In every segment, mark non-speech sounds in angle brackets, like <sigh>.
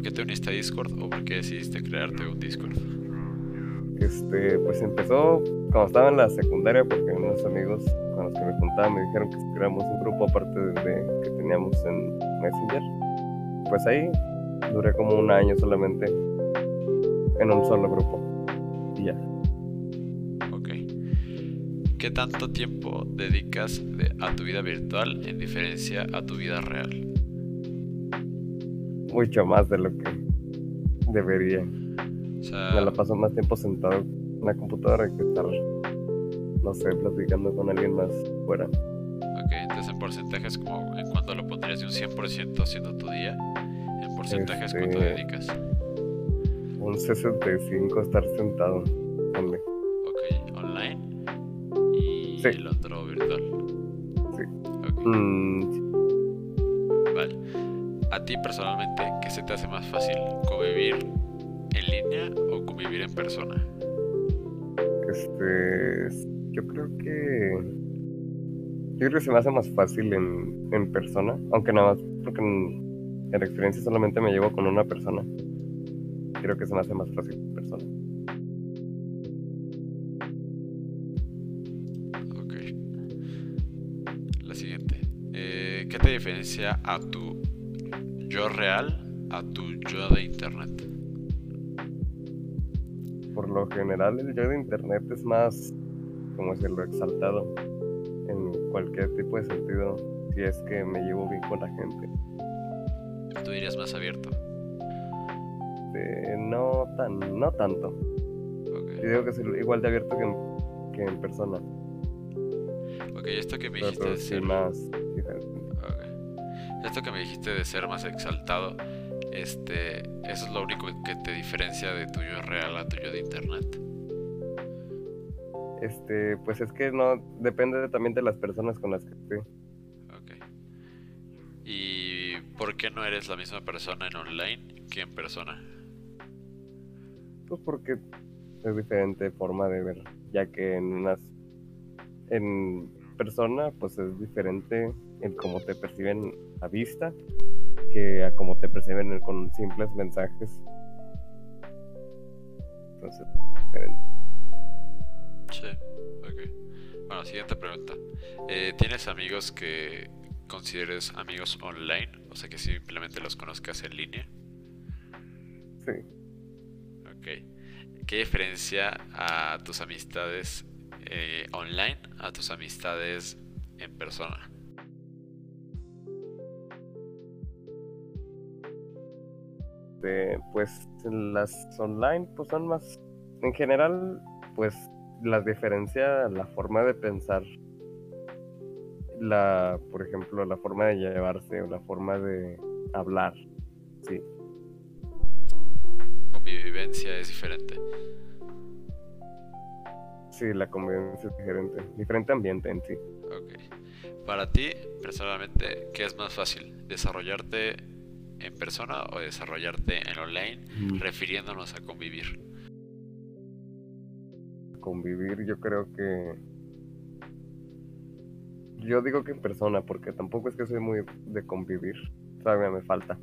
¿Por qué te uniste a Discord o por qué decidiste crearte un Discord? Este, pues empezó cuando estaba en la secundaria porque unos amigos con los que me juntaba me dijeron que creáramos un grupo aparte de que teníamos en Messenger. Pues ahí duré como un año solamente en un solo grupo. Y ya. Ok. ¿Qué tanto tiempo dedicas a tu vida virtual en diferencia a tu vida real? Mucho más de lo que debería. Me la paso más tiempo sentado en la computadora que estar, no sé, platicando con alguien más fuera. Ok, entonces en porcentajes, como ¿en cuánto lo pondrías de un 100% haciendo tu día? ¿En porcentajes cuánto este, dedicas? Un 65 estar sentado. Ok, online y el otro virtual. Sí. Okay. Mm, vale. A ti personalmente, ¿qué se te hace más fácil? ¿Convivir en línea o convivir en persona? Este, yo creo que yo creo que se me hace más fácil en, en persona, aunque nada más porque en, en, experiencia solamente me llevo con una persona. Creo que se me hace más fácil en persona. Ok. La siguiente. Eh, ¿Qué te diferencia a tu yo real a tu yo de internet? Por lo general el yo de internet es más, como decirlo, exaltado en cualquier tipo de sentido si es que me llevo bien con la gente. ¿Tú dirías más abierto? no tan, no tanto. Yo digo que soy igual de abierto que en, que en persona. Ok, esto que me dijiste de ser más. Esto que me dijiste de ser más exaltado, este, eso es lo único que te diferencia de tuyo real a tuyo de internet. Este, pues es que no, depende también de las personas con las que esté. Ok. ¿Y por qué no eres la misma persona en online que en persona? Pues porque es diferente forma de ver, ya que en unas, en persona, pues es diferente en cómo te perciben a vista que a cómo te perciben con simples mensajes. Entonces, diferente. Sí, ok. Bueno, siguiente pregunta. Eh, ¿Tienes amigos que consideres amigos online? O sea, que simplemente los conozcas en línea. Sí. Ok. ¿Qué diferencia a tus amistades eh, online a tus amistades en persona? Pues las online pues son más en general pues las diferencia la forma de pensar, la, por ejemplo, la forma de llevarse o la forma de hablar, sí. Convivencia es diferente. Sí, la convivencia es diferente, diferente ambiente en sí. Ok. Para ti, personalmente, ¿qué es más fácil? ¿Desarrollarte en persona o desarrollarte en online, refiriéndonos a convivir? convivir, yo creo que... Yo digo que en persona, porque tampoco es que soy muy de convivir. Todavía me falta.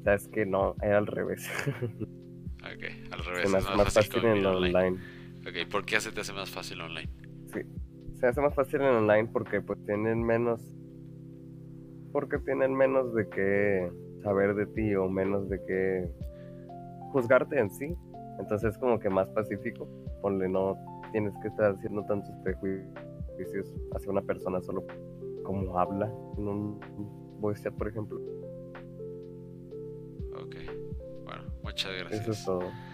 O sea, es que no, era al revés. <laughs> ok, al revés. Se me hace más, fácil, en online. online. Ok, ¿por qué se te hace más fácil online? Sí, se hace más fácil en online porque pues tienen menos... Porque tienen menos de qué saber de ti o menos de qué juzgarte en sí. Entonces es como que más pacífico. Ponle, no tienes que estar haciendo tantos prejuicios hacia una persona solo como habla en un voice por ejemplo. Ok, bueno, muchas gracias. Eso es todo.